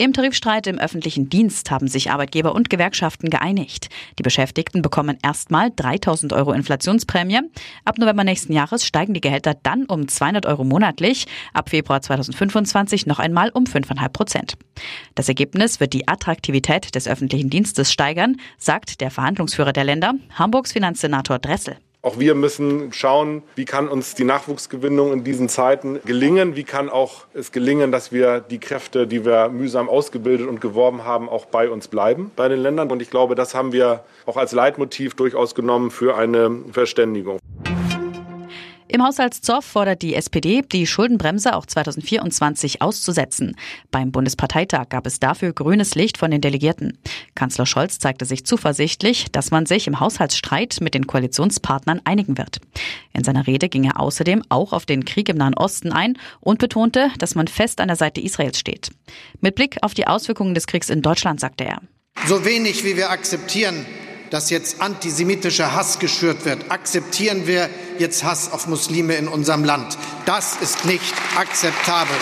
Im Tarifstreit im öffentlichen Dienst haben sich Arbeitgeber und Gewerkschaften geeinigt. Die Beschäftigten bekommen erstmal 3000 Euro Inflationsprämie. Ab November nächsten Jahres steigen die Gehälter dann um 200 Euro monatlich. Ab Februar 2025 noch einmal um 5,5 Prozent. Das Ergebnis wird die Attraktivität des öffentlichen Dienstes steigern, sagt der Verhandlungsführer der Länder, Hamburgs Finanzsenator Dressel. Auch wir müssen schauen, wie kann uns die Nachwuchsgewinnung in diesen Zeiten gelingen? Wie kann auch es gelingen, dass wir die Kräfte, die wir mühsam ausgebildet und geworben haben, auch bei uns bleiben, bei den Ländern? Und ich glaube, das haben wir auch als Leitmotiv durchaus genommen für eine Verständigung. Im Haushaltszoff fordert die SPD, die Schuldenbremse auch 2024 auszusetzen. Beim Bundesparteitag gab es dafür grünes Licht von den Delegierten. Kanzler Scholz zeigte sich zuversichtlich, dass man sich im Haushaltsstreit mit den Koalitionspartnern einigen wird. In seiner Rede ging er außerdem auch auf den Krieg im Nahen Osten ein und betonte, dass man fest an der Seite Israels steht. Mit Blick auf die Auswirkungen des Kriegs in Deutschland sagte er. So wenig wie wir akzeptieren, dass jetzt antisemitischer Hass geschürt wird, akzeptieren wir jetzt Hass auf Muslime in unserem Land. Das ist nicht akzeptabel.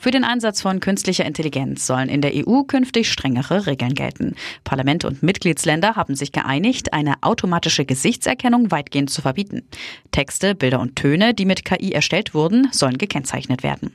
Für den Einsatz von künstlicher Intelligenz sollen in der EU künftig strengere Regeln gelten. Parlament und Mitgliedsländer haben sich geeinigt, eine automatische Gesichtserkennung weitgehend zu verbieten. Texte, Bilder und Töne, die mit KI erstellt wurden, sollen gekennzeichnet werden.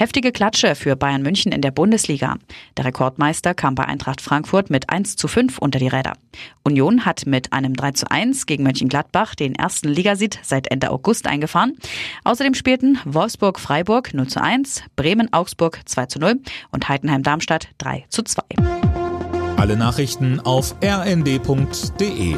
Heftige Klatsche für Bayern München in der Bundesliga. Der Rekordmeister kam bei Eintracht Frankfurt mit 1 zu 5 unter die Räder. Union hat mit einem 3 zu 1 gegen Mönchengladbach den ersten Ligasieg seit Ende August eingefahren. Außerdem spielten Wolfsburg-Freiburg 0 zu 1, Bremen-Augsburg 2 zu 0 und Heidenheim-Darmstadt 3 zu 2. Alle Nachrichten auf rnd.de